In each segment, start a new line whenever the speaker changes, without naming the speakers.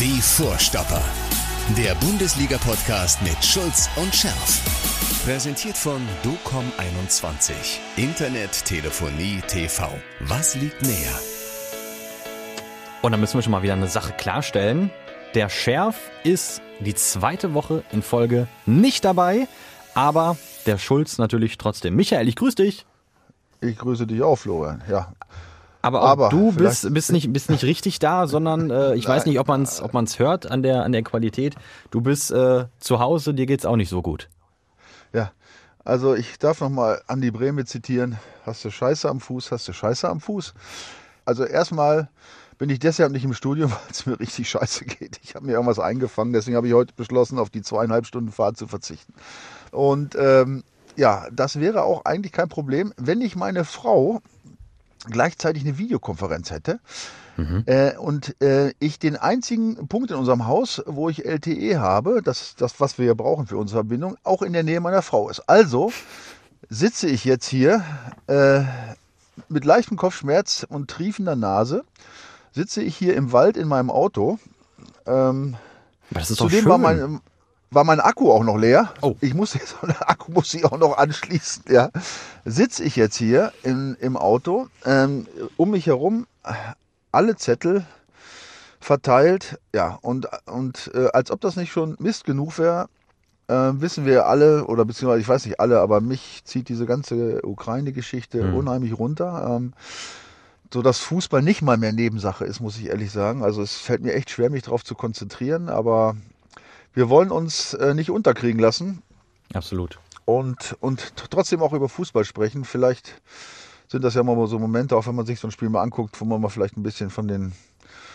Die Vorstopper. Der Bundesliga-Podcast mit Schulz und Scherf. Präsentiert von DOCOM21. Internet, Telefonie, TV. Was liegt näher?
Und dann müssen wir schon mal wieder eine Sache klarstellen. Der Schärf ist die zweite Woche in Folge nicht dabei, aber der Schulz natürlich trotzdem. Michael, ich grüße dich.
Ich grüße dich auch, Florian. Ja.
Aber
Aber
du bist, bist, nicht, bist nicht richtig da, sondern äh, ich weiß
Nein.
nicht, ob man es ob man's hört an der, an der Qualität. Du bist äh, zu Hause, dir geht's auch nicht so gut.
Ja. Also ich darf nochmal Andi Brehme zitieren. Hast du Scheiße am Fuß, hast du Scheiße am Fuß. Also erstmal bin ich deshalb nicht im Studio, weil es mir richtig scheiße geht. Ich habe mir irgendwas eingefangen, deswegen habe ich heute beschlossen, auf die zweieinhalb Stunden Fahrt zu verzichten. Und ähm, ja, das wäre auch eigentlich kein Problem, wenn ich meine Frau gleichzeitig eine Videokonferenz hätte äh, und äh, ich den einzigen Punkt in unserem Haus, wo ich LTE habe, das, das was wir brauchen für unsere Verbindung, auch in der Nähe meiner Frau ist. Also sitze ich jetzt hier äh, mit leichtem Kopfschmerz und triefender Nase, sitze ich hier im Wald in meinem Auto. Ähm,
das ist doch schön.
war mein, war mein Akku auch noch leer.
Oh.
Ich muss jetzt, der Akku muss ich auch noch anschließen. Ja. Sitze ich jetzt hier in, im Auto, ähm, um mich herum alle Zettel verteilt. Ja, und, und äh, als ob das nicht schon Mist genug wäre, äh, wissen wir alle, oder beziehungsweise ich weiß nicht alle, aber mich zieht diese ganze Ukraine-Geschichte
Mhm.
unheimlich runter. Ähm, so dass Fußball nicht mal mehr Nebensache ist, muss ich ehrlich sagen. Also es fällt mir echt schwer, mich darauf zu konzentrieren, aber wir wollen uns äh, nicht unterkriegen lassen
Absolut.
und, und trotzdem auch über Fußball sprechen. Vielleicht sind das ja mal so Momente, auch wenn man sich so ein Spiel mal anguckt, wo man mal vielleicht ein bisschen von den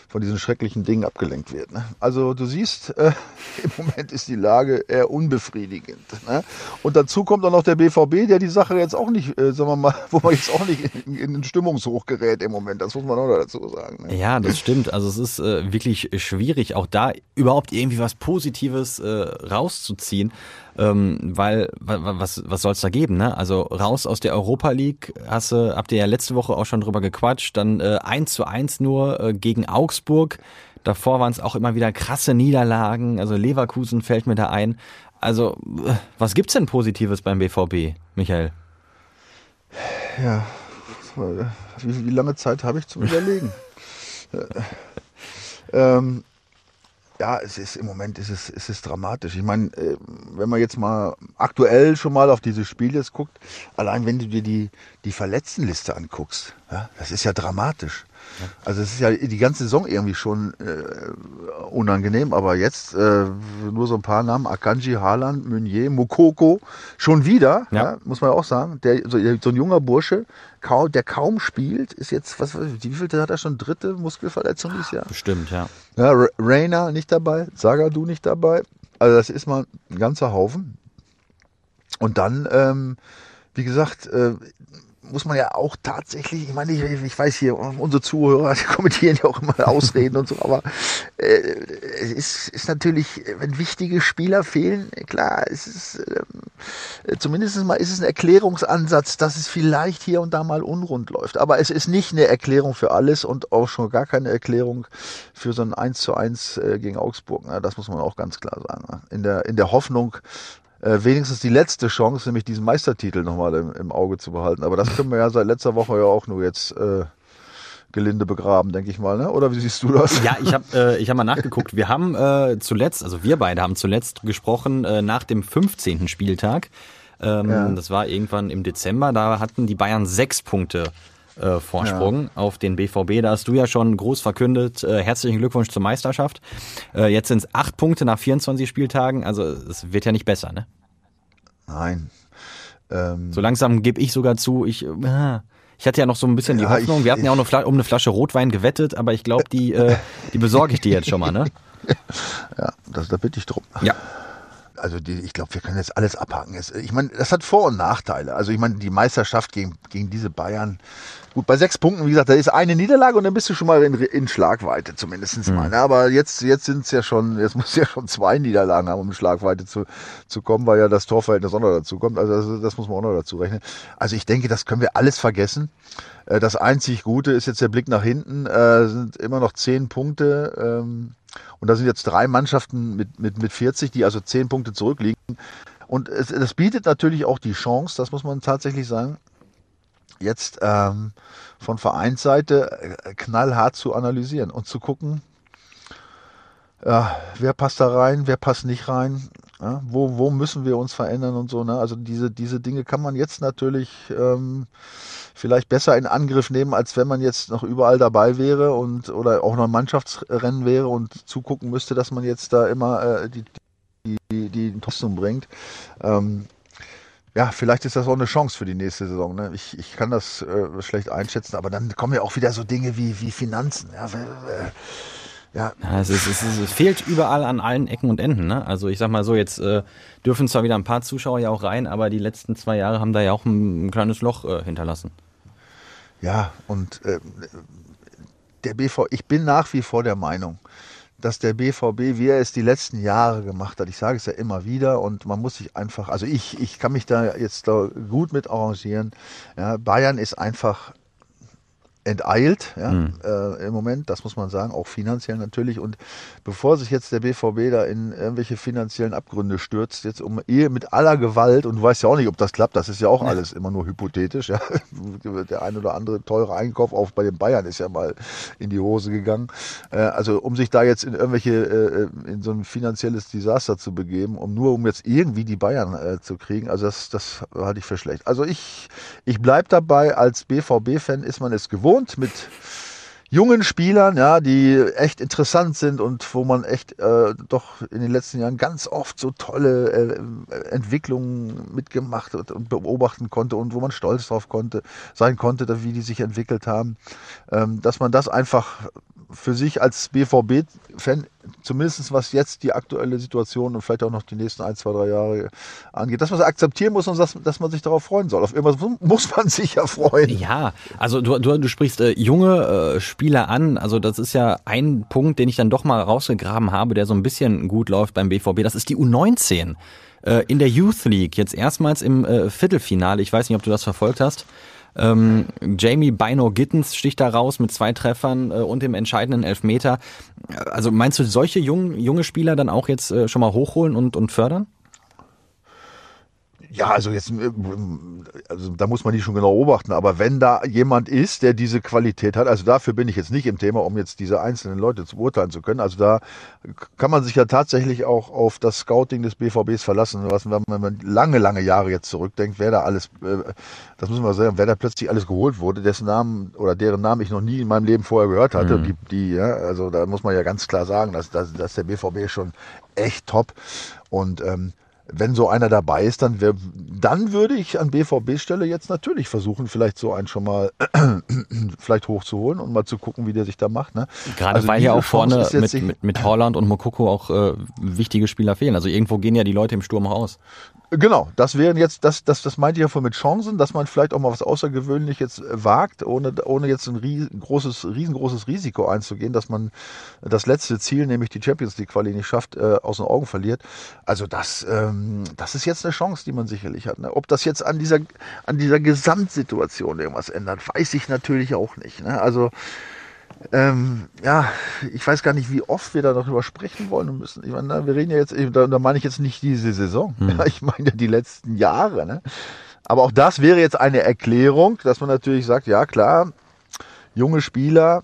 von diesen schrecklichen Dingen abgelenkt wird. Ne? Also du siehst, äh, im Moment ist die Lage eher unbefriedigend. Ne? Und dazu kommt auch noch der BVB, der die Sache jetzt auch nicht, äh, sagen wir mal, wo man jetzt auch nicht in, in den Stimmungshoch gerät im Moment. Das muss man auch dazu sagen. Ne?
Ja, das stimmt. Also es ist äh, wirklich schwierig, auch da überhaupt irgendwie was Positives äh, rauszuziehen. Ähm, weil, wa- wa- was, was soll es da geben, ne? Also raus aus der Europa League, hast habt ihr ja letzte Woche auch schon drüber gequatscht, dann äh, 1 zu 1 nur äh, gegen Augsburg. Davor waren es auch immer wieder krasse Niederlagen, also Leverkusen fällt mir da ein. Also, äh, was gibt's denn Positives beim BVB, Michael?
Ja, wie, wie lange Zeit habe ich zum Überlegen? ähm, ja, es ist im Moment ist es, es ist dramatisch. Ich meine, äh, wenn man jetzt mal aktuell schon mal auf diese Spiele jetzt guckt, allein wenn du dir die, die Verletztenliste anguckst, ja, das ist ja dramatisch. Also es ist ja die ganze Saison irgendwie schon äh, unangenehm, aber jetzt äh, nur so ein paar Namen, Akanji, Haaland, Meunier, Mokoko, schon wieder,
Ja.
ja. muss man auch sagen, der, so, so ein junger Bursche, der kaum spielt, ist jetzt, was, wie viel hat er schon, dritte Muskelverletzung dieses Jahr?
Bestimmt, ja.
Ja, Rainer nicht dabei, Sagadu nicht dabei. Also das ist mal ein ganzer Haufen. Und dann, ähm, wie gesagt, äh, muss man ja auch tatsächlich, ich meine, ich, ich weiß hier, unsere Zuhörer, kommentieren ja auch immer Ausreden und so, aber äh, es ist, ist natürlich, wenn wichtige Spieler fehlen, klar, es ist ähm, zumindest mal ist es ein Erklärungsansatz, dass es vielleicht hier und da mal unrund läuft. Aber es ist nicht eine Erklärung für alles und auch schon gar keine Erklärung für so ein 1 zu 1 äh, gegen Augsburg. Ne? Das muss man auch ganz klar sagen. Ne? In der, in der Hoffnung, äh, wenigstens die letzte Chance, nämlich diesen Meistertitel nochmal im, im Auge zu behalten. Aber das können wir ja seit letzter Woche ja auch nur jetzt äh, gelinde begraben, denke ich mal. Ne? Oder wie siehst du das?
Ja, ich habe äh, ich hab mal nachgeguckt. Wir haben äh, zuletzt, also wir beide haben zuletzt gesprochen äh, nach dem 15. Spieltag. Ähm,
Ja.
Das war irgendwann im Dezember. Da hatten die Bayern sechs Punkte äh, Vorsprung auf den BVB. Da hast du ja schon groß verkündet. Äh, herzlichen Glückwunsch zur Meisterschaft. Äh, jetzt sind es acht Punkte nach 24 Spieltagen. Also es wird ja nicht besser, ne?
Nein. Ähm,
So langsam gebe ich sogar zu, ich, äh, ich hatte ja noch so ein bisschen die
Ja,
Hoffnung.
ich-
Wir hatten ja auch eine um eine Flasche Rotwein gewettet, aber ich glaube, die, äh, die besorge ich dir jetzt schon mal, ne?
ja, das, da bitte ich drum.
Ja.
Also die, ich glaube, wir können jetzt alles abhaken. Es, ich meine, das hat Vor- und Nachteile. Also ich meine, die Meisterschaft gegen, gegen diese Bayern, gut, bei sechs Punkten, wie gesagt, da ist eine Niederlage und dann bist du schon mal in, in Schlagweite zumindest mal. Ne? Aber jetzt, jetzt sind es ja schon, jetzt muss ja schon zwei Niederlagen haben, um in Schlagweite zu, zu kommen, weil ja das Torverhältnis auch noch dazu kommt. Also das, das muss man auch noch dazu rechnen. Also ich denke, das können wir alles vergessen. Äh, Das einzig Gute ist jetzt der Blick nach hinten. Äh, sind immer noch zehn Punkte. Ähm, Und da sind jetzt drei Mannschaften mit, mit, mit 40, die also zehn Punkte zurückliegen. Und es, das bietet natürlich auch die Chance, das muss man tatsächlich sagen, jetzt ähm, von Vereinsseite äh, knallhart zu analysieren und zu gucken, ja, wer passt da rein, wer passt nicht rein, ja, wo, wo müssen wir uns verändern und so. Ne? Also diese, diese Dinge kann man jetzt natürlich ähm, vielleicht besser in Angriff nehmen, als wenn man jetzt noch überall dabei wäre und oder auch noch ein Mannschaftsrennen wäre und zugucken müsste, dass man jetzt da immer äh, die, die, die, die Tostung bringt. Ähm, ja, vielleicht ist das auch eine Chance für die nächste Saison. Ne? Ich, ich kann das äh, schlecht einschätzen, aber dann kommen ja auch wieder so Dinge wie, wie Finanzen. Ja, äh,
ja. ja es, ist, es, ist, es, fehlt überall an allen Ecken und Enden. Ne? Also ich sag mal so, jetzt äh, dürfen zwar wieder ein paar Zuschauer ja auch rein, aber die letzten zwei Jahre haben da ja auch ein, ein kleines Loch äh, hinterlassen.
Ja, und äh, der BV, ich bin nach wie vor der Meinung, dass der BVB, wie er es die letzten Jahre gemacht hat, ich sage es ja immer wieder und man muss sich einfach, also ich, ich kann mich da jetzt da gut mit arrangieren. Ja, Bayern ist einfach enteilt ja, mhm. äh, im Moment, das muss man sagen, auch finanziell natürlich. Und bevor sich jetzt der BVB da in irgendwelche finanziellen Abgründe stürzt, jetzt um Ehe mit aller Gewalt, und du weißt ja auch nicht, ob das klappt, das ist ja auch ja. alles immer nur hypothetisch. Ja. Der ein oder andere teure Einkauf auch bei den Bayern ist ja mal in die Hose gegangen. Äh, also um sich da jetzt in irgendwelche, äh, in so ein finanzielles Desaster zu begeben, um nur um jetzt irgendwie die Bayern äh, zu kriegen, also das, das halte ich für schlecht. Also ich, ich bleib dabei, als BVB-Fan ist man es gewohnt gewohnt mit jungen Spielern, ja, die echt interessant sind und wo man echt äh, doch in den letzten Jahren ganz oft so tolle äh, Entwicklungen mitgemacht und beobachten konnte und wo man stolz drauf konnte, sein konnte, wie die sich entwickelt haben, ähm, dass man das einfach für sich als BVB-Fan, zumindest was jetzt die aktuelle Situation und vielleicht auch noch die nächsten ein, zwei, drei Jahre angeht, dass man es akzeptieren muss und dass, dass man sich darauf freuen soll. Auf irgendwas muss man sich ja freuen.
Ja, also du, du, du sprichst äh, junge äh, Spieler an. Also das ist ja ein Punkt, den ich dann doch mal rausgegraben habe, der so ein bisschen gut läuft beim BVB. Das ist die U19 äh, in der Youth League. Jetzt erstmals im äh, Viertelfinale. Ich weiß nicht, ob du das verfolgt hast. Ähm, Jamie Bino Gittens sticht da raus mit zwei Treffern äh, und dem entscheidenden Elfmeter. Also meinst du, solche jungen, junge Spieler dann auch jetzt äh, schon mal hochholen und, und fördern?
Ja, also jetzt, äh, also da muss man die schon genau beobachten. Aber wenn da jemand ist, der diese Qualität hat, also dafür bin ich jetzt nicht im Thema, um jetzt diese einzelnen Leute zu beurteilen zu können. Also da kann man sich ja tatsächlich auch auf das Scouting des BVBs verlassen. Was, wenn man lange, lange Jahre jetzt zurückdenkt, wer da alles, äh, das müssen wir sagen, wer da plötzlich alles geholt wurde, dessen Namen oder deren Namen ich noch nie in meinem Leben vorher gehört hatte. Mhm. Die, die, ja, also da muss man ja ganz klar sagen, dass, dass, dass der BVB schon echt top und ähm, wenn so einer dabei ist, dann, wär, dann würde ich an BVB-Stelle jetzt natürlich versuchen, vielleicht so einen schon mal vielleicht hochzuholen und mal zu gucken, wie der sich da macht. Ne?
Gerade also weil ja auch vorne mit, mit, mit Holland und Mokoko auch äh, wichtige Spieler fehlen. Also irgendwo gehen ja die Leute im Sturm raus.
Genau, das wären jetzt, das, das, das meinte ich ja von mit Chancen, dass man vielleicht auch mal was Außergewöhnliches wagt, ohne, ohne jetzt ein ries, großes, riesengroßes Risiko einzugehen, dass man das letzte Ziel, nämlich die Champions League Quali nicht schafft, äh, aus den Augen verliert. Also das, ähm, das ist jetzt eine Chance, die man sicherlich hat. Ne? Ob das jetzt an dieser, an dieser Gesamtsituation irgendwas ändert, weiß ich natürlich auch nicht. Ne? Also ähm, ja, ich weiß gar nicht, wie oft wir da noch drüber sprechen wollen müssen. Ich meine, wir reden ja jetzt, da, da meine ich jetzt nicht diese Saison. Hm. Ja, ich meine ja die letzten Jahre. Ne? Aber auch das wäre jetzt eine Erklärung, dass man natürlich sagt, ja klar, junge Spieler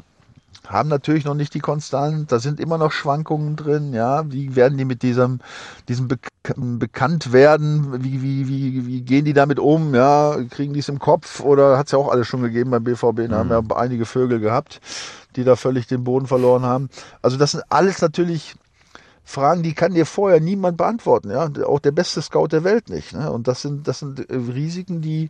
haben natürlich noch nicht die Konstant, da sind immer noch Schwankungen drin, ja, wie werden die mit diesem, diesem Be bekannt werden, wie, wie, wie, wie gehen die damit um, ja, kriegen die es im Kopf? Oder hat es ja auch alles schon gegeben beim BVB, da mhm. haben ja einige Vögel gehabt, die da völlig den Boden verloren haben. Also das sind alles natürlich Fragen, die kann dir vorher niemand beantworten, ja, auch der beste Scout der Welt nicht. Ne? Und das sind, das sind äh, Risiken, die,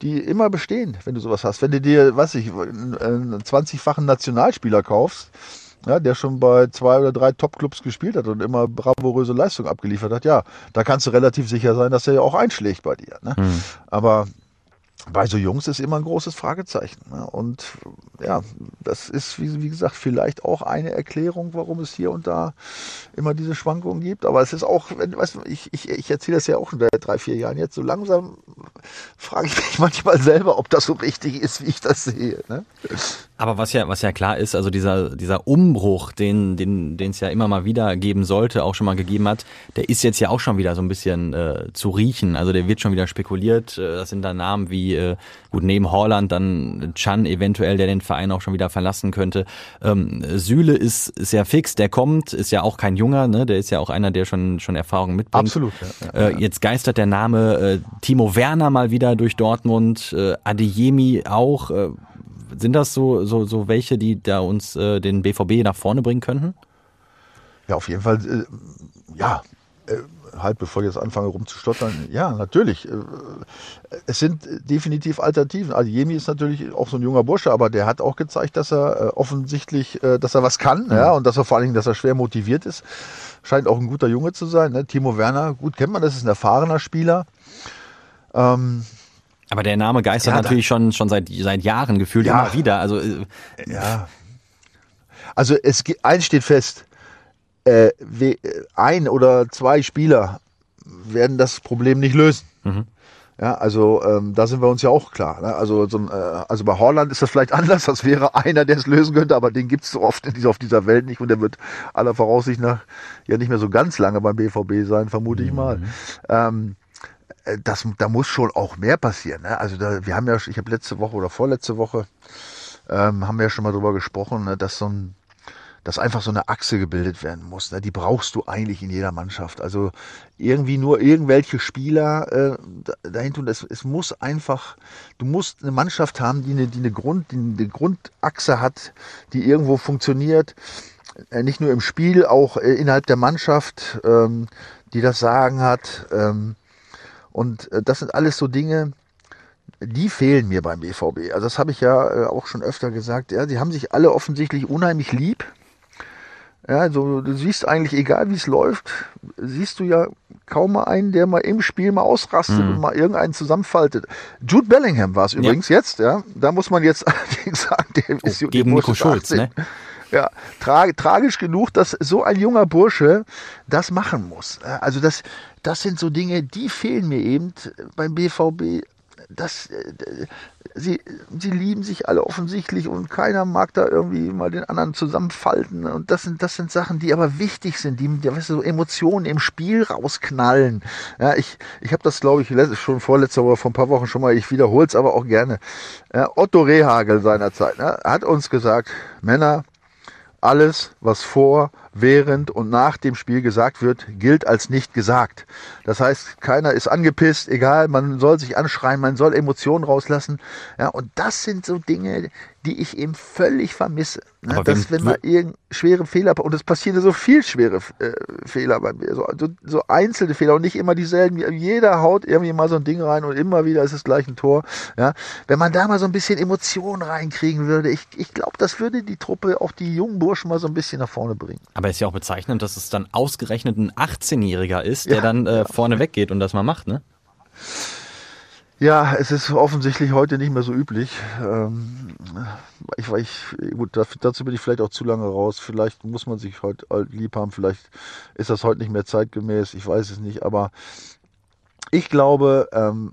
die immer bestehen, wenn du sowas hast. Wenn du dir, was ich, einen 20-fachen Nationalspieler kaufst, ja, der schon bei zwei oder drei Top-Clubs gespielt hat und immer bravouröse Leistung abgeliefert hat, ja, da kannst du relativ sicher sein, dass er ja auch einschlägt bei dir. Ne? Mhm. Aber bei so Jungs ist immer ein großes Fragezeichen. Ne? Und ja, das ist, wie, wie, gesagt, vielleicht auch eine Erklärung, warum es hier und da immer diese Schwankungen gibt. Aber es ist auch, wenn, weißt ich, ich, ich erzähle das ja auch schon seit drei, vier Jahren jetzt, so langsam frage ich mich manchmal selber, ob das so richtig ist, wie ich das sehe. Ne?
Aber was ja, was ja klar ist, also dieser, dieser Umbruch, den, den, den es ja immer mal wieder geben sollte, auch schon mal gegeben hat, der ist jetzt ja auch schon wieder so ein bisschen äh, zu riechen. Also der wird schon wieder spekuliert. Äh, das sind da Namen wie, äh, gut, neben Holland dann Chan eventuell, der den Verein auch schon wieder verlassen könnte. Ähm, Süle ist sehr fix, der kommt, ist ja auch kein Junger, ne? Der ist ja auch einer, der schon, schon Erfahrung mitbringt.
Absolut.
Ja, ja, äh, jetzt geistert der Name äh, Timo Werner mal wieder durch Dortmund, äh, Adeyemi auch. Äh, sind das so, so, so welche, die da uns äh, den BVB nach vorne bringen könnten?
Ja, auf jeden Fall, äh, ja. Äh, halt, bevor ich jetzt anfange rumzustottern, ja, natürlich. Äh, es sind definitiv Alternativen. Also Jemi ist natürlich auch so ein junger Bursche, aber der hat auch gezeigt, dass er äh, offensichtlich, äh, dass er was kann, ja, und dass er vor allen Dingen, dass er schwer motiviert ist. Scheint auch ein guter Junge zu sein. Ne? Timo Werner, gut kennt man, das ist ein erfahrener Spieler.
Ähm, aber der Name geistert ja, natürlich schon, schon seit, seit Jahren gefühlt ja, immer wieder. Also,
ja. Also es eins steht fest, äh, ein oder zwei Spieler werden das Problem nicht lösen. Mhm. Ja, also ähm, da sind wir uns ja auch klar. Ne? Also, so ein, äh, also bei Holland ist das vielleicht anders. Das wäre einer, der es lösen könnte, aber den gibt es so oft dieser, auf dieser Welt nicht und der wird aller Voraussicht nach ja nicht mehr so ganz lange beim BVB sein, vermute mhm. ich mal. Ähm, äh, das, da muss schon auch mehr passieren. Ne? Also da, wir haben ja, ich habe letzte Woche oder vorletzte Woche ähm, haben wir ja schon mal drüber gesprochen, ne, dass so ein, dass einfach so eine Achse gebildet werden muss. Ne? Die brauchst du eigentlich in jeder Mannschaft. Also irgendwie nur irgendwelche Spieler äh, dahin tun. Es, es muss einfach, du musst eine Mannschaft haben, die eine, die eine, Grund, die eine Grundachse hat, die irgendwo funktioniert. Äh, nicht nur im Spiel, auch äh, innerhalb der Mannschaft, ähm, die das Sagen hat. Ähm, und äh, das sind alles so Dinge, die fehlen mir beim BVB. Also das habe ich ja auch schon öfter gesagt. Ja, die haben sich alle offensichtlich unheimlich lieb. Ja, also du siehst eigentlich, egal wie es läuft, siehst du ja kaum mal einen, der mal im Spiel mal ausrastet mhm. und mal irgendeinen zusammenfaltet. Jude Bellingham war es übrigens ja. jetzt, ja. Da muss man jetzt allerdings sagen, der
oh, ist gegen Nico Schulz, ne?
Ja, tra tragisch genug, dass so ein junger Bursche das machen muss. Also das, das sind so Dinge, die fehlen mir eben beim BVB. Das, äh, sie, sie lieben sich alle offensichtlich und keiner mag da irgendwie mal den anderen zusammenfalten. Und das sind, das sind Sachen, die aber wichtig sind, die, die weißt du, so Emotionen im Spiel rausknallen. Ja, ich, ich habe das, glaube ich, schon vorletzte Woche, vor ein paar Wochen schon mal, ich wiederhole es aber auch gerne. Ja, Otto Rehagel seinerzeit ne, hat uns gesagt, Männer, alles, was vor, während und nach dem Spiel gesagt wird, gilt als nicht gesagt. Das heißt, keiner ist angepisst, egal, man soll sich anschreien, man soll Emotionen rauslassen. Ja, und das sind so Dinge, die ich eben völlig vermisse. Ne? Aber Dass, wenn, man irgendein schwere Fehler, und es passieren so viel schwere äh, Fehler bei mir, so, so, so, einzelne Fehler und nicht immer dieselben. Jeder haut irgendwie mal so ein Ding rein und immer wieder ist es gleich ein Tor. Ja? Wenn man da mal so ein bisschen Emotionen reinkriegen würde, ich, ich glaube, das würde die Truppe, auch die jungen Burschen mal so ein bisschen nach vorne bringen.
Aber es ist ja auch bezeichnend, dass es dann ausgerechnet ein 18-Jähriger ist, der ja, dann äh, vorne weggeht und das mal macht, ne?
Ja, es ist offensichtlich heute nicht mehr so üblich. Ähm, ich, ich, gut, dazu bin ich vielleicht auch zu lange raus. Vielleicht muss man sich heute lieb haben. Vielleicht ist das heute nicht mehr zeitgemäß. Ich weiß es nicht. Aber ich glaube, ähm,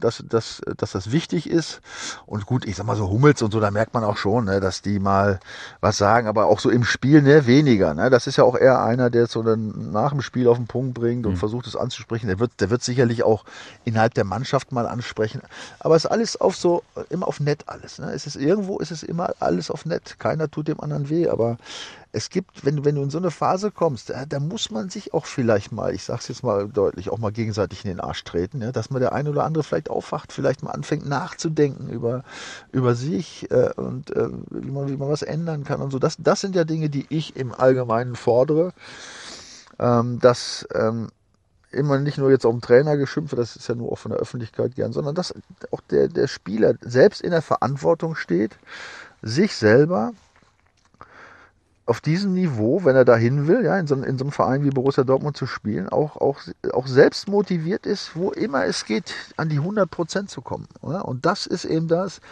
dass, dass, dass das wichtig ist. Und gut, ich sag mal so Hummels und so, da merkt man auch schon, ne, dass die mal was sagen, aber auch so im Spiel ne, weniger. Ne? Das ist ja auch eher einer, der so dann nach dem Spiel auf den Punkt bringt und mhm. versucht es anzusprechen. Der wird, der wird sicherlich auch innerhalb der Mannschaft mal ansprechen. Aber es ist alles auf so, immer auf nett alles. Ne? Es ist irgendwo ist es immer alles auf nett. Keiner tut dem anderen weh, aber es gibt, wenn, wenn du in so eine Phase kommst, da, da muss man sich auch vielleicht mal, ich sag's jetzt mal deutlich, auch mal gegenseitig in den Arsch treten, ja, dass man der eine oder andere vielleicht aufwacht, vielleicht mal anfängt nachzudenken über, über sich äh, und äh, wie, man, wie man was ändern kann und so. Das, das sind ja Dinge, die ich im Allgemeinen fordere, ähm, dass ähm, immer nicht nur jetzt auf den Trainer geschimpft das ist ja nur auch von der Öffentlichkeit gern, sondern dass auch der, der Spieler selbst in der Verantwortung steht, sich selber auf diesem Niveau, wenn er dahin will, ja, in so, in so, einem Verein wie Borussia Dortmund zu spielen, auch, auch, auch selbst motiviert ist, wo immer es geht, an die 100 Prozent zu kommen. Oder? Und das ist eben das,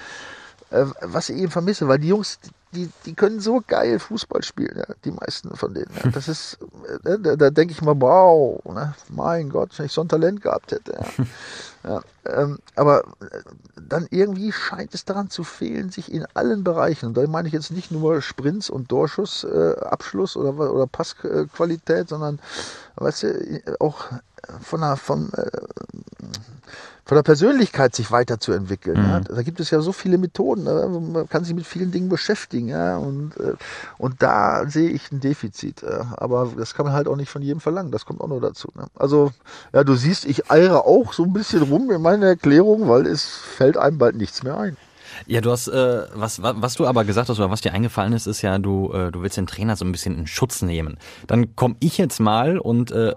äh, was ich eben vermisse, weil die Jungs, die, die können so geil Fußball spielen, ja, die meisten von denen. Ja. Das ist, äh, da, da denke ich mal, wow, ne? mein Gott, wenn ich so ein Talent gehabt hätte. Ja. Ja, ähm, aber äh, dann irgendwie scheint es daran zu fehlen, sich in allen Bereichen, und da meine ich jetzt nicht nur Sprints und Dorschussabschluss äh, oder, oder Passqualität, sondern weißt du, auch von der, von, äh, von der Persönlichkeit sich weiterzuentwickeln. Mhm. Ja. Da gibt es ja so viele Methoden, man kann sich mit vielen Dingen beschäftigen. Ja. Und, äh, und da sehe ich ein Defizit. Aber das kann man halt auch nicht von jedem verlangen. Das kommt auch noch dazu. Ne? Also, ja, du siehst, ich eiere auch so ein bisschen rum in meiner Erklärung, weil es fällt einem bald nichts mehr ein.
Ja, du hast, äh, was, was du aber gesagt hast oder was dir eingefallen ist, ist ja, du, äh, du willst den Trainer so ein bisschen in Schutz nehmen. Dann komme ich jetzt mal und äh,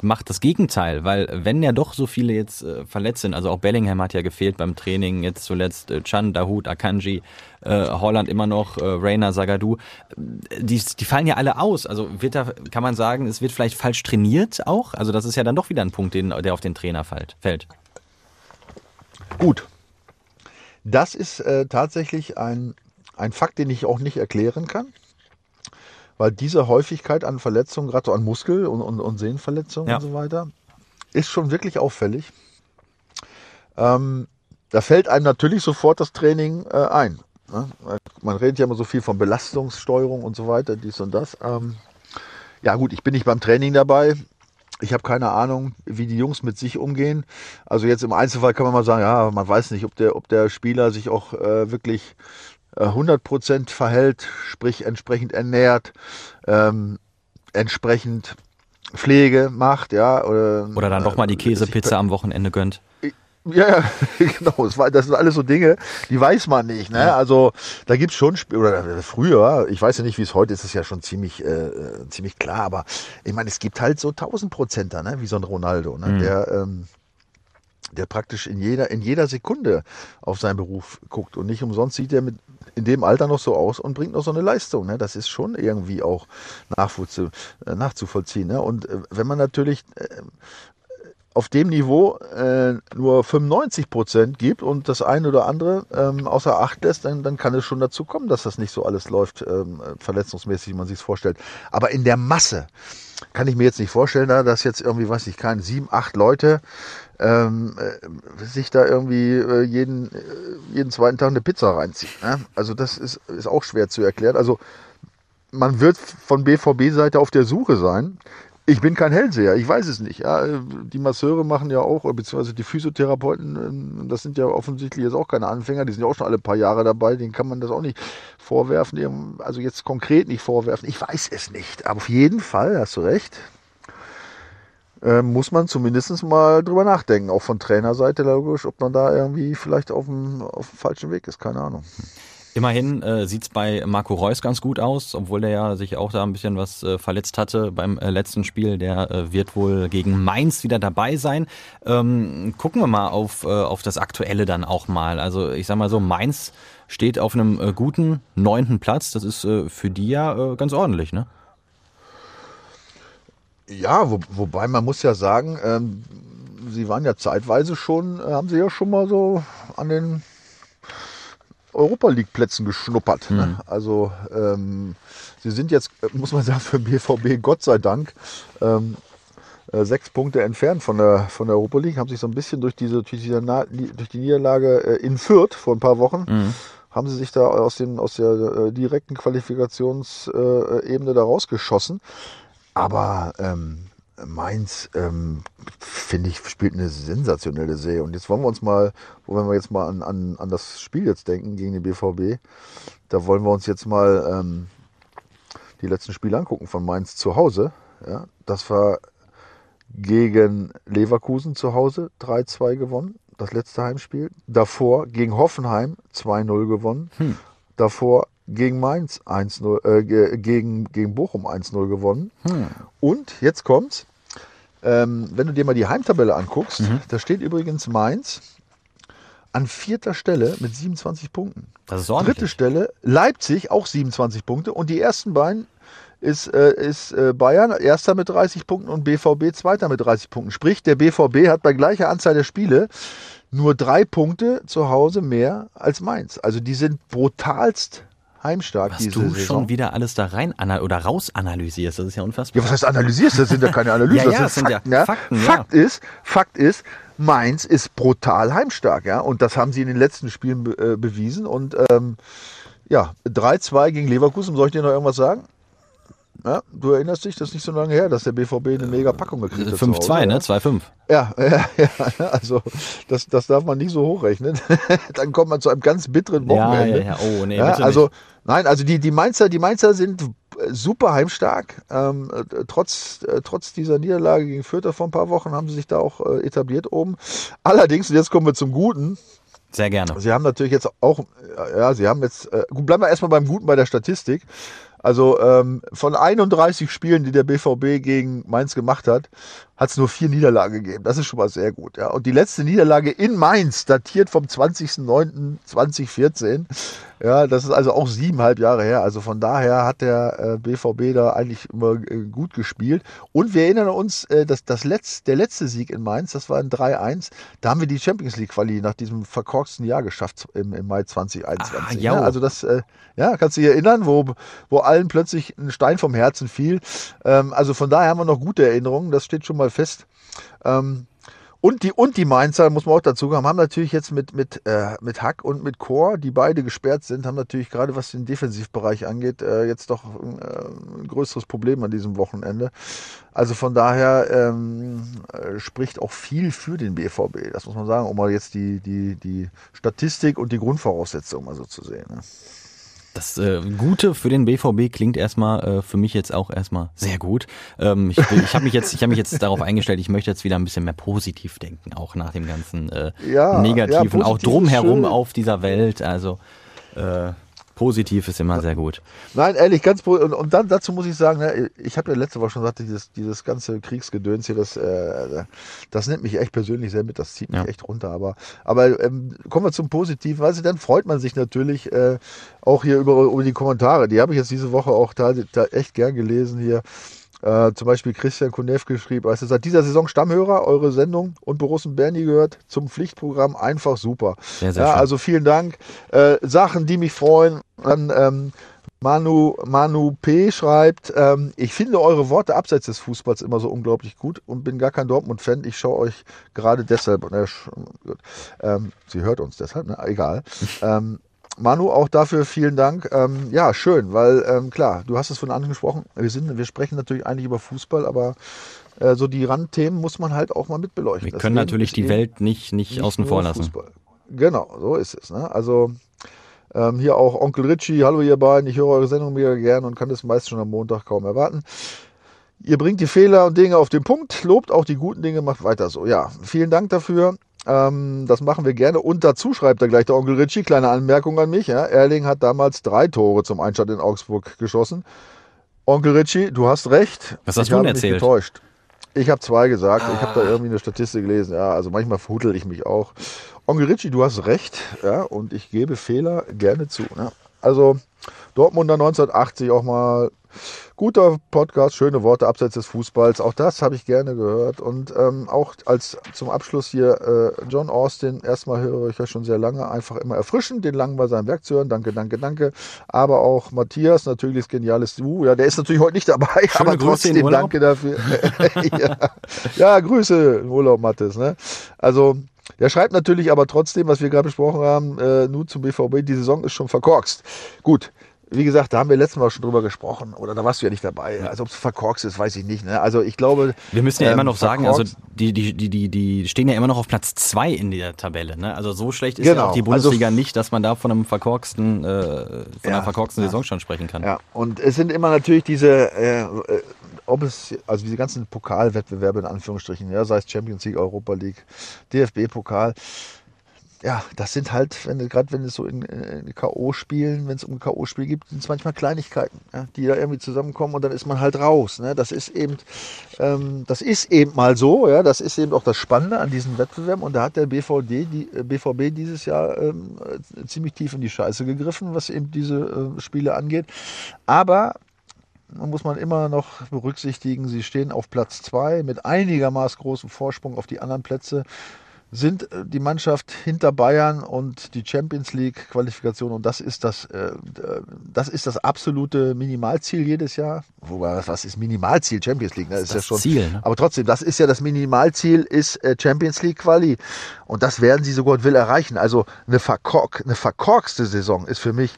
mach das Gegenteil, weil wenn ja doch so viele jetzt äh, verletzt sind, also auch Bellingham hat ja gefehlt beim Training, jetzt zuletzt äh, Chan, Dahut, Akanji, äh, Holland immer noch, äh, Rainer, Sagadu, die, die fallen ja alle aus. Also wird da, kann man sagen, es wird vielleicht falsch trainiert auch? Also das ist ja dann doch wieder ein Punkt, den, der auf den Trainer fällt.
Gut, das ist äh, tatsächlich ein, ein Fakt, den ich auch nicht erklären kann. Weil diese Häufigkeit an Verletzungen, gerade so an Muskel- und, und, und Sehnenverletzungen ja. und so weiter, ist schon wirklich auffällig. Ähm, da fällt einem natürlich sofort das Training äh, ein. Ne? Man redet ja immer so viel von Belastungssteuerung und so weiter, dies und das. Ähm, ja gut, ich bin nicht beim Training dabei. Ich habe keine Ahnung, wie die Jungs mit sich umgehen. Also jetzt im Einzelfall kann man mal sagen, ja, man weiß nicht, ob der, ob der Spieler sich auch äh, wirklich äh, 100% verhält, sprich entsprechend ernährt, ähm, entsprechend Pflege macht, ja.
Oder, oder dann doch mal die äh, Käsepizza am Wochenende gönnt.
Ja, genau. Das sind alles so Dinge, die weiß man nicht. Ne? Ja. Also da gibt's schon, oder früher, ich weiß ja nicht, wie es heute ist, ist ja schon ziemlich, äh, ziemlich klar, aber ich meine, es gibt halt so Tausendprozenter, ne? wie so ein Ronaldo, ne? Mhm. der, ähm, der praktisch in jeder, in jeder Sekunde auf seinen Beruf guckt. Und nicht umsonst sieht er mit in dem Alter noch so aus und bringt noch so eine Leistung. Ne? Das ist schon irgendwie auch äh, nachzuvollziehen. Ne? Und äh, wenn man natürlich äh, auf dem Niveau äh, nur 95 Prozent gibt und das eine oder andere ähm, außer Acht lässt, dann, dann kann es schon dazu kommen, dass das nicht so alles läuft, ähm, verletzungsmäßig, wie man sich es vorstellt. Aber in der Masse kann ich mir jetzt nicht vorstellen, dass jetzt irgendwie, weiß ich, kein sieben, acht Leute ähm, äh, sich da irgendwie äh, jeden, äh, jeden zweiten Tag eine Pizza reinziehen. Ne? Also das ist, ist auch schwer zu erklären. Also man wird von BVB-Seite auf der Suche sein, ich bin kein Hellseher, ich weiß es nicht. Ja, die Masseure machen ja auch, beziehungsweise die Physiotherapeuten, ähm, das sind ja offensichtlich jetzt auch keine Anfänger, die sind ja auch schon alle paar Jahre dabei, denen kann man das auch nicht vorwerfen, also jetzt konkret nicht vorwerfen. Ich weiß es nicht, aber auf jeden Fall, hast du recht, äh, muss man zumindest mal drüber nachdenken, auch von Trainerseite logisch, ob man da irgendwie vielleicht auf dem, auf dem falschen Weg ist, keine Ahnung.
Immerhin äh, sieht es bei Marco Reus ganz gut aus, obwohl der ja sich auch da ein bisschen was äh, verletzt hatte beim äh, letzten Spiel. Der äh, wird wohl gegen Mainz wieder dabei sein. Ähm, gucken wir mal auf, äh, auf das Aktuelle dann auch mal. Also ich sag mal so, Mainz steht auf einem äh, guten neunten Platz. Das ist äh, für die ja äh, ganz ordentlich, ne?
Ja, wo, wobei man muss ja sagen, ähm, sie waren ja zeitweise schon, äh, haben sie ja schon mal so an den Europa League Plätzen geschnuppert. Mhm. Ne? Also ähm, sie sind jetzt, muss man sagen, für BVB Gott sei Dank ähm, äh, sechs Punkte entfernt von der, von der Europa League, haben sich so ein bisschen durch diese, durch, diese, durch die Niederlage äh, in Fürth vor ein paar Wochen, mhm. haben sie sich da aus, dem, aus der äh, direkten Qualifikationsebene da rausgeschossen. Aber ähm, Mainz, ähm, finde ich, spielt eine sensationelle Serie. Und jetzt wollen wir uns mal, wenn wir jetzt mal an, an, an das Spiel jetzt denken gegen den BVB, da wollen wir uns jetzt mal ähm, die letzten Spiele angucken von Mainz zu Hause. Ja, das war gegen Leverkusen zu Hause 3-2 gewonnen, das letzte Heimspiel. Davor gegen Hoffenheim 2-0 gewonnen. Hm. Davor gegen Mainz 1-0, äh, gegen, gegen Bochum 1-0 gewonnen. Hm. Und jetzt kommt's. Ähm, wenn du dir mal die Heimtabelle anguckst, mhm. da steht übrigens Mainz an vierter Stelle mit 27 Punkten.
Das ist ordentlich.
Dritte Stelle Leipzig auch 27 Punkte und die ersten beiden ist, äh, ist äh, Bayern erster mit 30 Punkten und BVB zweiter mit 30 Punkten. Sprich, der BVB hat bei gleicher Anzahl der Spiele nur drei Punkte zu Hause mehr als Mainz. Also die sind brutalst heimstark
Was du
Saison.
schon wieder alles da rein oder raus analysierst, das ist ja unfassbar.
Ja, was heißt analysierst? Das sind ja keine Analysen,
Ja, ja,
das
das sind ja
Fakten. Ja,
Fakten, ja.
Fakt ist, Fakt ist, Mainz ist brutal heimstark, ja, und das haben sie in den letzten Spielen be äh, bewiesen. Und ähm, ja, 3-2 gegen Leverkusen, soll ich dir noch irgendwas sagen? Ja, du erinnerst dich, das ist nicht so lange her, dass der BVB eine mega Packung gekriegt hat. zu
5-2,
Hause,
ne?
ja?
2-5.
Ja, ja, ja, also das, das darf man nicht so hochrechnen. Dann kommt man zu einem ganz bitteren
Ja,
Wochenende.
ja, ja. Oh, nee,
Ja, also
nicht.
Nein, also die, die Mainzer, die Mainzer sind super heimstark. Ähm, äh, trotz, äh, trotz dieser Niederlage gegen Fürther vor ein paar Wochen haben sie sich da auch äh, etabliert oben. Allerdings, und jetzt kommen wir zum Guten,
Sehr gerne.
Sie haben natürlich jetzt auch, äh, ja, Sie haben jetzt, äh, gut, bleiben wir erstmal beim Guten bei der Statistik. Also ähm, von 31 Spielen, die der BVB gegen Mainz gemacht hat, hat es nur vier Niederlagen gegeben. Das ist schon mal sehr gut. Ja. Und die letzte Niederlage in Mainz datiert vom 20.09.2014. Ja, das ist also auch siebeneinhalb Jahre her. Also von daher hat der äh, BVB da eigentlich immer äh, gut gespielt. Und wir erinnern uns, äh, dass das Letz-, der letzte Sieg in Mainz, das war ein 3-1. Da haben wir die Champions League Quali nach diesem verkorksten Jahr geschafft im, im Mai 2021.
Ah, jau.
Also das, äh, ja, kannst du dich erinnern, wo, wo allen plötzlich ein Stein vom Herzen fiel. Ähm, also von daher haben wir noch gute Erinnerungen, das steht schon mal fest. Ähm, und die, und die Mainzer, muss man auch dazu haben, haben natürlich jetzt mit, mit, äh, mit Hack und mit Chor, die beide gesperrt sind, haben natürlich gerade was den Defensivbereich angeht, äh, jetzt doch äh, ein größeres Problem an diesem Wochenende. Also von daher ähm, äh, spricht auch viel für den BVB, das muss man sagen, um mal jetzt die, die, die Statistik und die Grundvoraussetzungen mal so zu sehen. Ne?
Das äh, Gute für den BVB klingt erstmal äh, für mich jetzt auch erstmal sehr gut. Ähm, ich ich habe mich jetzt, ich habe mich jetzt darauf eingestellt. Ich möchte jetzt wieder ein bisschen mehr positiv denken, auch nach dem ganzen äh,
Ja, ja,
Negativen, auch
positiv ist
drumherum auf dieser Welt. Also äh, positiv ist immer sehr gut.
Nein, ehrlich, ganz und, und dann dazu muss ich sagen, ne, ich habe ja letzte Woche schon gesagt, dieses, dieses ganze Kriegsgedöns hier, das, äh, das nimmt mich echt persönlich sehr mit, das zieht mich
Ja.
echt runter. Aber, aber ähm, kommen wir zum Positiven, weißt du, dann freut man sich natürlich äh, auch hier über, über die Kommentare. Die habe ich jetzt diese Woche auch da, da echt gern gelesen hier. Äh, zum Beispiel Christian Kunev geschrieben, weißt du, seit dieser Saison Stammhörer, eure Sendung und Borussen Bernie gehört zum Pflichtprogramm einfach super.
Sehr, sehr
ja,
schön.
also vielen Dank. Äh, Sachen, die mich freuen. Dann ähm, Manu, Manu P. schreibt, ähm, ich finde eure Worte abseits des Fußballs immer so unglaublich gut und bin gar kein Dortmund-Fan. Ich schaue euch gerade deshalb, gut. ähm, sie hört uns deshalb, ne, egal. ähm, Manu, auch dafür vielen Dank. Ähm, ja, schön, weil ähm, klar, du hast es von angesprochen. Wir sind, wir sprechen natürlich eigentlich über Fußball, aber äh, so die Randthemen muss man halt auch mal mitbeleuchten.
Wir können
Leben
natürlich die Welt nicht, nicht,
nicht
außen vor lassen.
Fußball. Genau, so ist es. Ne? Also ähm, hier auch Onkel Richie, hallo ihr beiden, ich höre eure Sendung mega gern und kann das meist schon am Montag kaum erwarten. Ihr bringt die Fehler und Dinge auf den Punkt, lobt auch die guten Dinge, macht weiter so. Ja, vielen Dank dafür. Ähm, das machen wir gerne. Und dazu schreibt er gleich der Onkel Richie, kleine Anmerkung an mich. Ja. Erling hat damals drei Tore zum Einstand in Augsburg geschossen. Onkel Richie, du hast recht.
Was hast
ich
du denn erzählt?
getäuscht. Ich habe zwei gesagt. Ich habe da
Ah.
irgendwie eine Statistik gelesen. Ja, also manchmal verhuttel ich mich auch. Onkel Richie, du hast recht. Ja, und ich gebe Fehler gerne zu. Ne? Also Dortmunder 1980 auch mal guter Podcast, schöne Worte abseits des Fußballs. Auch das habe ich gerne gehört. Und ähm, auch als zum Abschluss hier äh, John Austin. Erstmal höre ich ja schon sehr lange. Einfach immer erfrischend, den langen bei seinem Werk zu hören. Danke, danke, danke. Aber auch Matthias, natürlich das geniales Du. Ja, der ist natürlich heute nicht dabei,
Schöne
aber
Grüße
trotzdem danke dafür. ja. ja, Grüße im Urlaub, Mathis. Ne? Also, der schreibt natürlich aber trotzdem, was wir gerade besprochen haben, äh, nur zum BVB, die Saison ist schon verkorkst. Gut, wie gesagt, da haben wir letztes Mal schon drüber gesprochen, oder da warst du ja nicht dabei. Also ob es verkorkst ist, weiß ich nicht. Ne? Also ich glaube.
Wir müssen ja
ähm,
immer noch sagen, also die, die, die, die, die stehen ja immer noch auf Platz zwei in der Tabelle. Ne? Also so schlecht ist ja
Genau,
auch die
also-
Bundesliga nicht, dass man da von einem verkorksten, äh, von
Ja,
einer verkorksten
ja.
Saison schon sprechen kann.
Ja, und es sind immer natürlich diese, äh, äh, ob es, also diese ganzen Pokalwettbewerbe in Anführungsstrichen, ja, sei es Champions League, Europa League, DFB-Pokal. Ja, das sind halt, wenn gerade wenn es so in, in K.O.-Spielen, wenn es um ein K.O.-Spiel gibt, sind es manchmal Kleinigkeiten, ja, die da irgendwie zusammenkommen und dann ist man halt raus. Ne? Das ist eben, ähm, das ist eben mal so, ja, das ist eben auch das Spannende an diesen Wettbewerben und da hat der BVD, die, äh, BVB dieses Jahr ähm, äh, ziemlich tief in die Scheiße gegriffen, was eben diese äh, Spiele angeht. Aber man muss man immer noch berücksichtigen, sie stehen auf Platz zwei mit einigermaßen großem Vorsprung auf die anderen Plätze. Sind äh, die Mannschaft hinter Bayern und die Champions League Qualifikation und das ist das, äh, das ist das absolute Minimalziel jedes Jahr. Wobei, was ist Minimalziel? Champions League, ne? Das ist, das ja schon. Ziel, ne? Aber trotzdem, das ist ja das Minimalziel, ist äh, Champions League Quali. Und das werden sie so Gott will erreichen. Also eine, verkork, eine verkorkste Saison ist für mich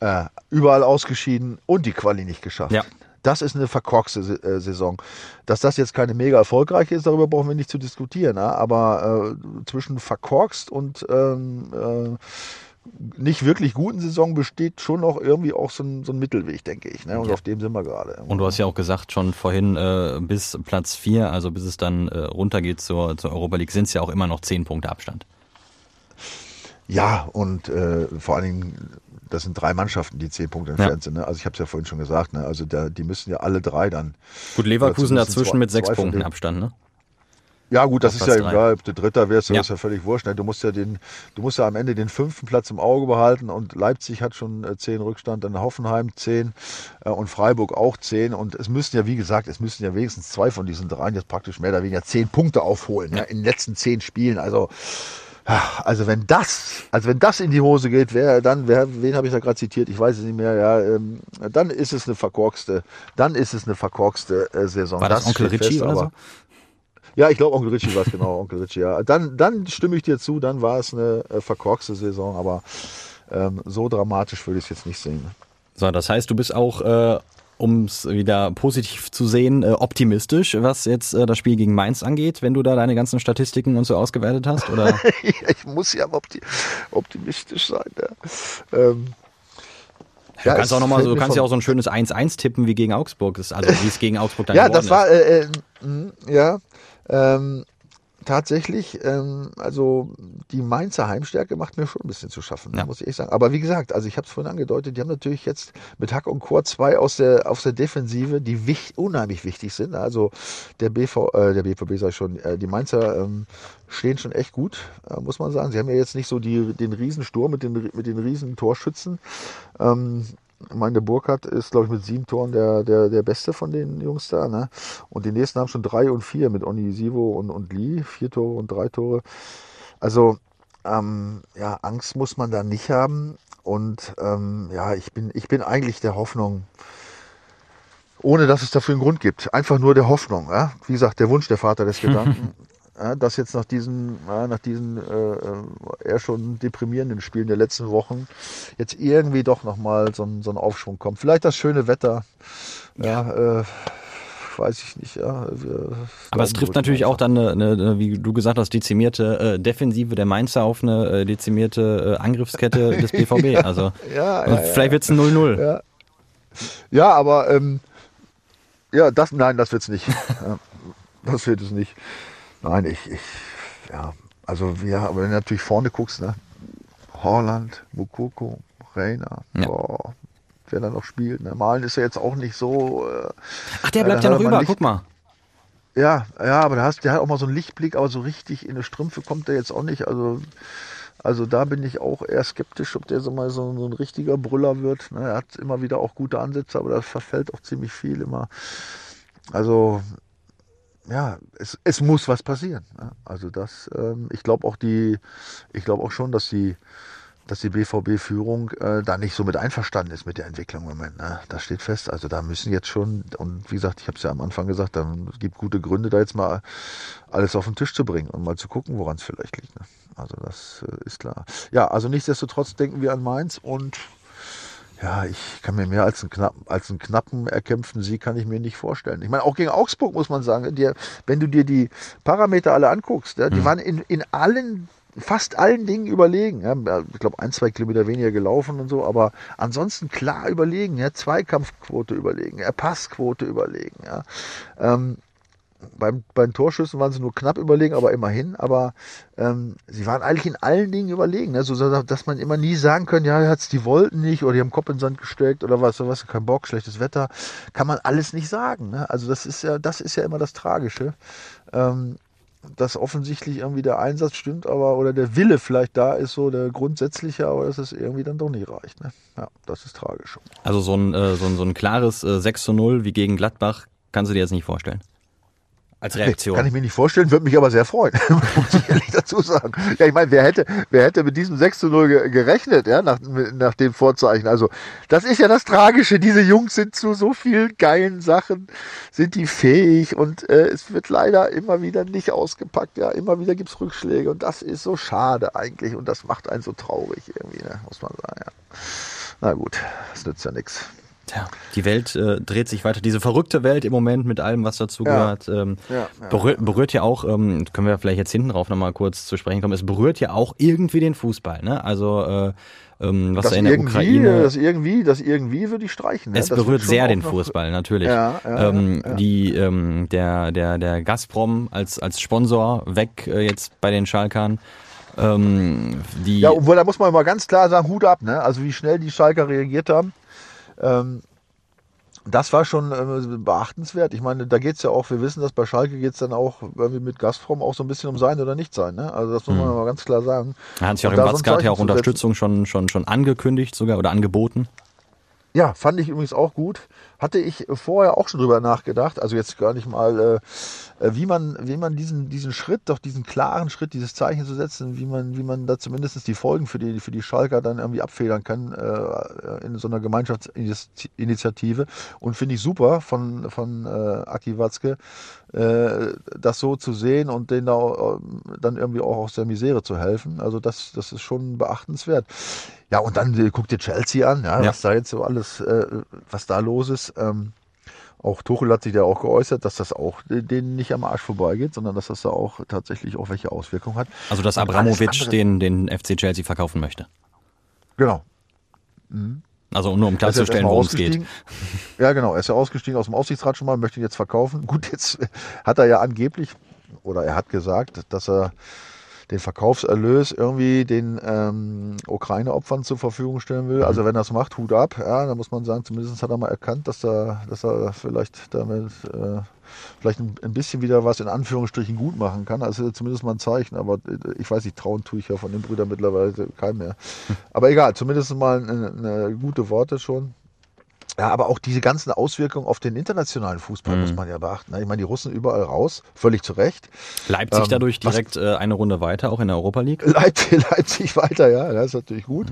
äh, überall ausgeschieden und die Quali nicht geschafft. Ja. Das ist eine verkorkste äh, Saison. Dass das jetzt keine mega erfolgreiche ist, darüber brauchen wir nicht zu diskutieren. Ne? Aber äh, zwischen verkorkst und ähm, äh, nicht wirklich guten Saison besteht schon noch irgendwie auch so ein, so ein Mittelweg, denke ich. Ne? Und ja. auf dem sind wir gerade.
Und du hast ja auch gesagt, schon vorhin äh, bis Platz 4, also bis es dann äh, runtergeht zur, zur Europa League, sind es ja auch immer noch 10 Punkte Abstand.
Ja, und äh, vor allen Dingen das sind drei Mannschaften, die zehn Punkte entfernt ja. sind. Ne? Also ich habe es ja vorhin schon gesagt. Ne? Also da, die müssen ja alle drei dann.
Gut, Leverkusen dazwischen zwei, mit sechs Punkten Abstand, ne?
Ja, gut, das ist ja egal, ob du Dritter wärst, ja. ist ja völlig wurscht. Ne? Du musst ja den, du musst ja am Ende den fünften Platz im Auge behalten und Leipzig hat schon äh, zehn Rückstand, dann Hoffenheim zehn äh, und Freiburg auch zehn. Und es müssen ja, wie gesagt, es müssen ja wenigstens zwei von diesen dreien jetzt praktisch mehr oder weniger zehn Punkte aufholen, ja. in den letzten zehn Spielen. Also also wenn das, also wenn das in die Hose geht, wer dann, wer, wen habe ich da gerade zitiert? Ich weiß es nicht mehr. Ja, ähm, dann ist es eine verkorkste, dann ist es eine verkorkste äh, Saison.
War das, das Onkel Ritchie fest, oder so?
Ja, ich glaube Onkel Ritchie war es genau, Onkel Ritchie. Ja, dann, dann stimme ich dir zu. Dann war es eine äh, verkorkste Saison, aber ähm, so dramatisch würde ich es jetzt nicht sehen.
So, das heißt, du bist auch äh, um es wieder positiv zu sehen, äh, optimistisch, was jetzt äh, das Spiel gegen Mainz angeht, wenn du da deine ganzen Statistiken und so ausgewertet hast? Oder?
ich muss ja optimistisch sein. Ja. Ähm,
ja, du kannst auch noch mal so, du kannst ja auch so ein schönes 1-1 tippen wie gegen Augsburg, also wie es gegen Augsburg dann
Ja, das war, äh, äh, mh, ja, ähm, tatsächlich, ähm, also die Mainzer Heimstärke macht mir schon ein bisschen zu schaffen, ja. muss ich echt sagen. Aber wie gesagt, also ich habe es vorhin angedeutet, die haben natürlich jetzt mit Hack und Chor zwei aus der, aus der Defensive, die wichtig, unheimlich wichtig sind. Also der BV, äh, der BVB sag ich schon, äh, die Mainzer ähm, stehen schon echt gut, äh, muss man sagen. Sie haben ja jetzt nicht so die, den Riesensturm mit den, mit den riesen Torschützen. Ähm, ich meine, der Burkhardt ist, glaube ich, mit sieben Toren der, der, der Beste von den Jungs da. Ne? Und die nächsten haben schon drei und vier mit Onisivo und, und Lee. Vier Tore und drei Tore. Also, ähm, ja, Angst muss man da nicht haben. Und ähm, ja, ich bin, ich bin eigentlich der Hoffnung, ohne dass es dafür einen Grund gibt. Einfach nur der Hoffnung. Ja? Wie gesagt, der Wunsch der Vater des Gedanken. Ja, dass jetzt nach diesen, ja, nach diesen äh, äh, eher schon deprimierenden Spielen der letzten Wochen jetzt irgendwie doch nochmal so ein, so ein Aufschwung kommt. Vielleicht das schöne Wetter. Ja, äh, weiß ich nicht, ja.
Aber es trifft natürlich auch dann eine, eine, wie du gesagt hast, dezimierte äh, Defensive der Mainzer auf eine äh, dezimierte äh, Angriffskette des BVB. ja, also ja, ja, vielleicht wird es ein 0-0.
Ja. aber ähm, ja, das, nein, das wird es nicht. das wird es nicht. Nein, ich, ich ja, also ja, aber wenn du natürlich vorne guckst, ne? Holland, Mukoko, Reina, ja. boah, wer da noch spielt. Ne? Malen ist ja jetzt auch nicht so. Äh,
Ach, der bleibt ja noch über, guck mal.
Ja, ja, aber der, hast, der hat auch mal so einen Lichtblick, aber so richtig in eine Strümpfe kommt der jetzt auch nicht. Also, also da bin ich auch eher skeptisch, ob der so mal so, so ein richtiger Brüller wird. Ne? Er hat immer wieder auch gute Ansätze, aber da verfällt auch ziemlich viel immer. Also ja, es, es muss was passieren. Ne? Also das, ähm, ich glaube auch die, ich glaube auch schon, dass die, dass die BVB-Führung äh, da nicht so mit einverstanden ist mit der Entwicklung im Moment. Ne? Das steht fest. Also da müssen jetzt schon, und wie gesagt, ich habe es ja am Anfang gesagt, da gibt gute Gründe, da jetzt mal alles auf den Tisch zu bringen und mal zu gucken, woran es vielleicht liegt. Ne? Also das äh, ist klar. Ja, also nichtsdestotrotz denken wir an Mainz und ja, ich kann mir mehr als einen, knappen, als einen knappen erkämpften Sieg kann ich mir nicht vorstellen. Ich meine, auch gegen Augsburg muss man sagen, die, wenn du dir die Parameter alle anguckst, ja, die mhm. waren in, in allen fast allen Dingen überlegen. Ja, ich glaube, ein, zwei Kilometer weniger gelaufen und so, aber ansonsten klar überlegen. Ja, Zweikampfquote überlegen, ja, Passquote überlegen. Ja. Ähm, beim, bei den Torschüssen waren sie nur knapp überlegen, aber immerhin. Aber ähm, sie waren eigentlich in allen Dingen überlegen. Ne? So, dass man immer nie sagen kann, ja, hat's, die wollten nicht oder die haben Kopf in den Sand gesteckt oder was, was, kein Bock, schlechtes Wetter. Kann man alles nicht sagen. Ne? Also das ist ja, das ist ja immer das Tragische. Ähm, dass offensichtlich irgendwie der Einsatz stimmt, aber oder der Wille vielleicht da ist, so der grundsätzliche, aber dass es irgendwie dann doch nicht reicht. Ne? Ja, das ist tragisch.
Also so ein, äh, so ein, so ein klares äh, 6 zu 0 wie gegen Gladbach kannst du dir jetzt nicht vorstellen. Als Reaktion.
Kann ich mir nicht vorstellen, würde mich aber sehr freuen, muss ich ehrlich dazu sagen. Ja, ich meine, wer hätte, wer hätte mit diesem 6 zu 0 gerechnet, ja, nach, nach dem Vorzeichen. Also, das ist ja das Tragische. Diese Jungs sind zu so vielen geilen Sachen, sind die fähig und äh, es wird leider immer wieder nicht ausgepackt. Ja, immer wieder gibt's Rückschläge und das ist so schade eigentlich und das macht einen so traurig irgendwie, ne, muss man sagen, ja. Na gut, das nützt ja nichts.
Tja, die Welt äh, dreht sich weiter. Diese verrückte Welt im Moment mit allem, was dazu
Ja.
gehört, ähm,
Ja, ja,
berührt, berührt ja auch, ähm, können wir vielleicht jetzt hinten drauf nochmal kurz zu sprechen kommen, es berührt ja auch irgendwie den Fußball. Ne? Also äh, ähm, was
Das
da in der Ukraine...
das irgendwie, das irgendwie würde ich streichen. ne?
Es
Das
berührt sehr den Fußball, natürlich.
Ja, ja,
ähm,
ja.
Die, ähm, der, der, der Gazprom als, als Sponsor weg äh, jetzt bei den Schalkern. Ähm, die,
Ja, obwohl, da muss man mal ganz klar sagen, Hut ab, ne? Also wie schnell die Schalker reagiert haben. Ähm, das war schon äh, beachtenswert. Ich meine, da geht's ja auch, wir wissen das, bei Schalke geht's dann auch irgendwie mit Gazprom auch so ein bisschen um sein oder nicht sein. Ne? Also das muss man mal ganz klar sagen.
Hans-Joachim
da so ein
Watzke hat ja auch Unterstützung schon, schon, schon angekündigt sogar oder angeboten.
Ja, fand ich übrigens auch gut. Hatte ich vorher auch schon drüber nachgedacht. Also jetzt gar nicht mal, äh, äh, wie man, wie man diesen, diesen Schritt, doch diesen klaren Schritt, dieses Zeichen zu setzen, wie man, wie man da zumindest die Folgen für die, für die Schalker dann irgendwie abfedern kann äh, in so einer Gemeinschaftsinitiative. Und finde ich super von, von äh, Aki Watzke, äh, das so zu sehen und denen da äh, dann irgendwie auch aus der Misere zu helfen. Also das, das ist schon beachtenswert. Ja, und dann äh, guck dir Chelsea an, ja,
Ja.
was da jetzt so alles, äh, was da los ist. Ähm, auch Tuchel hat sich ja auch geäußert, dass das auch denen nicht am Arsch vorbeigeht, sondern dass das da auch tatsächlich auch welche Auswirkungen hat.
Also dass Abramovic den, den FC Chelsea verkaufen möchte.
Genau.
Also nur um klarzustellen, worum es geht.
Ja, genau. Er ist ja ausgestiegen aus dem Aufsichtsrat schon mal, möchte ihn jetzt verkaufen. Gut, jetzt hat er ja angeblich, oder er hat gesagt, dass er den Verkaufserlös irgendwie den ähm, Ukraine-Opfern zur Verfügung stellen will. Also wenn er das macht, Hut ab. Ja, da muss man sagen, zumindest hat er mal erkannt, dass er, dass er vielleicht damit äh, vielleicht ein, ein bisschen wieder was in Anführungsstrichen gut machen kann. Also zumindest mal ein Zeichen. Aber äh, ich weiß nicht, trauen tue ich ja von den Brüdern mittlerweile keinem mehr. Aber egal, zumindest mal eine, eine gute Worte schon. Ja, aber auch diese ganzen Auswirkungen auf den internationalen Fußball
Mhm.
muss man ja beachten. ne? Ich meine, die Russen überall raus, völlig zu Recht.
Leipzig
Ähm,
dadurch
was-
direkt äh, eine Runde weiter, auch in der Europa League.
Leipzig, Leipzig weiter, ja, das ist natürlich gut.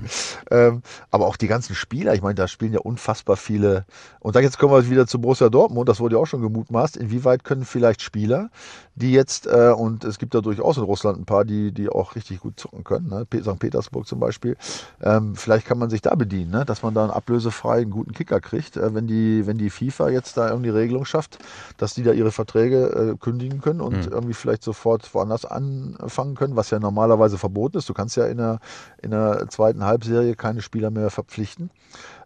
Ähm, aber auch die ganzen Spieler, ich meine, da spielen ja unfassbar viele. Und da jetzt kommen wir wieder zu Borussia Dortmund, das wurde ja auch schon gemutmaßt. Inwieweit können vielleicht Spieler, die jetzt, äh, und es gibt ja durchaus in Russland ein paar, die, die auch richtig gut zocken können, ne? St. Petersburg zum Beispiel, ähm, vielleicht kann man sich da bedienen, ne? dass man da einen ablösefrei einen guten Kicker kriegt, äh, wenn, die, wenn die FIFA jetzt da irgendwie Regelung schafft, dass die da ihre Verträge äh, kündigen können und irgendwie vielleicht sofort woanders anfangen können, was ja normalerweise verboten ist. Du kannst ja in der, in der zweiten Halbserie keine Spieler mehr verpflichten.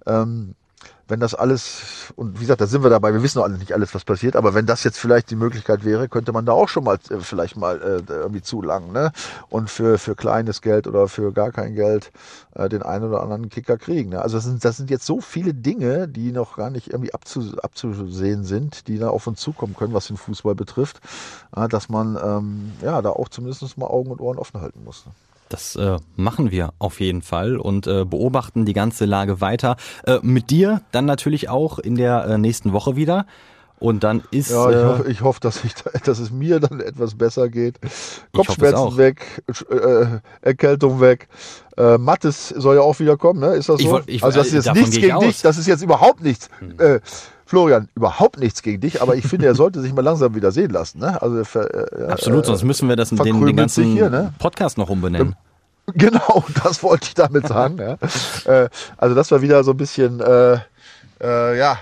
Ähm, wenn das alles, und wie gesagt, da sind wir dabei, wir wissen noch alle nicht alles, was passiert, aber wenn das jetzt vielleicht die Möglichkeit wäre, könnte man da auch schon mal äh, vielleicht mal äh, irgendwie zulangen, ne? Und für, für kleines Geld oder für gar kein Geld äh, den einen oder anderen Kicker kriegen. Ne? Also das sind, das sind jetzt so viele Dinge, die noch gar nicht irgendwie abzu, abzusehen sind, die da auf uns zukommen können, was den Fußball betrifft, äh, dass man ähm, ja da auch zumindest mal Augen und Ohren offen halten muss. Ne?
Das äh, machen wir auf jeden Fall und äh, beobachten die ganze Lage weiter. Äh, mit dir dann natürlich auch in der äh, nächsten Woche wieder. Und dann ist
Ja, ich
äh,
hoffe, ich hoffe dass, ich, dass es mir dann etwas besser geht. Kopfschmerzen weg, äh, Erkältung weg. Äh, Mattes soll ja auch wieder kommen, ne? Ist das
Ich
so?
wollt- ich-
also das ist jetzt nichts
ich
gegen dich,
aus. Hm.
das ist jetzt überhaupt nichts. Äh, Florian, überhaupt nichts gegen dich, aber ich finde, er sollte sich mal langsam wieder sehen lassen. Ne? Also, ver- äh,
absolut,
äh,
sonst müssen wir das den, den ganzen
hier, ne?
Podcast noch umbenennen.
Genau, das wollte ich damit sagen. ja. äh, also das war wieder so ein bisschen, äh, äh, ja,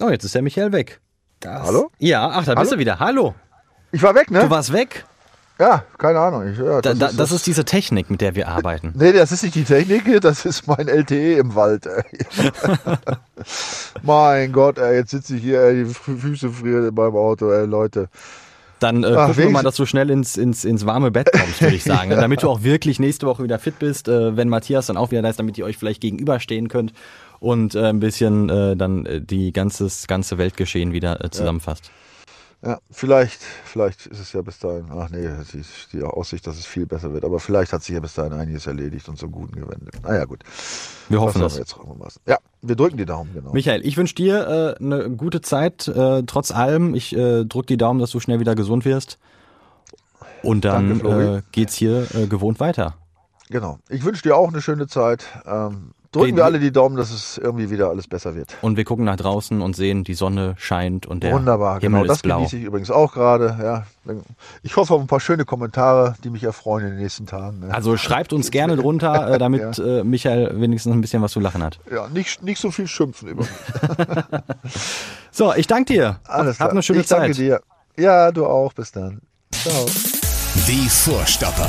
Oh, jetzt ist der Michael weg. Das,
Hallo?
Ja, ach, da bist
Hallo?
du wieder. Hallo.
ich war weg, ne?
Du warst weg.
Ja, keine Ahnung. Ich, ja,
Da,
das
da,
ist,
das ist diese Technik, mit der wir arbeiten.
Nee, das ist nicht die Technik, das ist mein LTE im Wald. Ey. mein Gott, ey, jetzt sitze ich hier, ey, die Fü- Füße frieren in meinem Auto, ey, Leute.
Dann äh,
Ach,
gucken wir mal, dass du schnell ins, ins, ins warme Bett kommst, würde ich sagen. ne? Damit du auch wirklich nächste Woche wieder fit bist, äh, wenn Matthias dann auch wieder da ist, damit ihr euch vielleicht gegenüberstehen könnt und äh, ein bisschen äh, dann äh, die ganzes ganze Weltgeschehen wieder äh, zusammenfasst.
Ja, vielleicht, vielleicht ist es ja bis dahin, ach nee, die, die Aussicht, dass es viel besser wird, aber vielleicht hat sich ja bis dahin einiges erledigt und zum Guten gewendet. Naja, gut.
Wir hoffen das.
jetzt? Ja, wir drücken die Daumen, genau.
Michael, ich wünsche dir äh, eine gute Zeit, äh, trotz allem. Ich äh, drück die Daumen, dass du schnell wieder gesund wirst. Und dann
Danke,
äh, geht's hier äh, gewohnt weiter.
Genau. Ich wünsche dir auch eine schöne Zeit. Ähm, drücken
Okay,
wir alle die Daumen, dass es irgendwie wieder alles besser wird.
Und wir gucken nach draußen und sehen, die Sonne scheint und der
Wunderbar,
Himmel
genau. Das
ist blau.
genieße ich übrigens auch gerade. Ja. Ich hoffe auf ein paar schöne Kommentare, die mich erfreuen in den nächsten Tagen. Ne?
Also schreibt uns gerne drunter, äh, damit äh, Michael wenigstens ein bisschen was zu lachen hat.
ja, nicht, nicht so viel schimpfen über mich.
So, ich danke dir.
Alles
Hab
klar.
eine schöne
ich danke
Zeit.
dir. Ja, du auch. Bis dann. Ciao.
Die Vorstopper.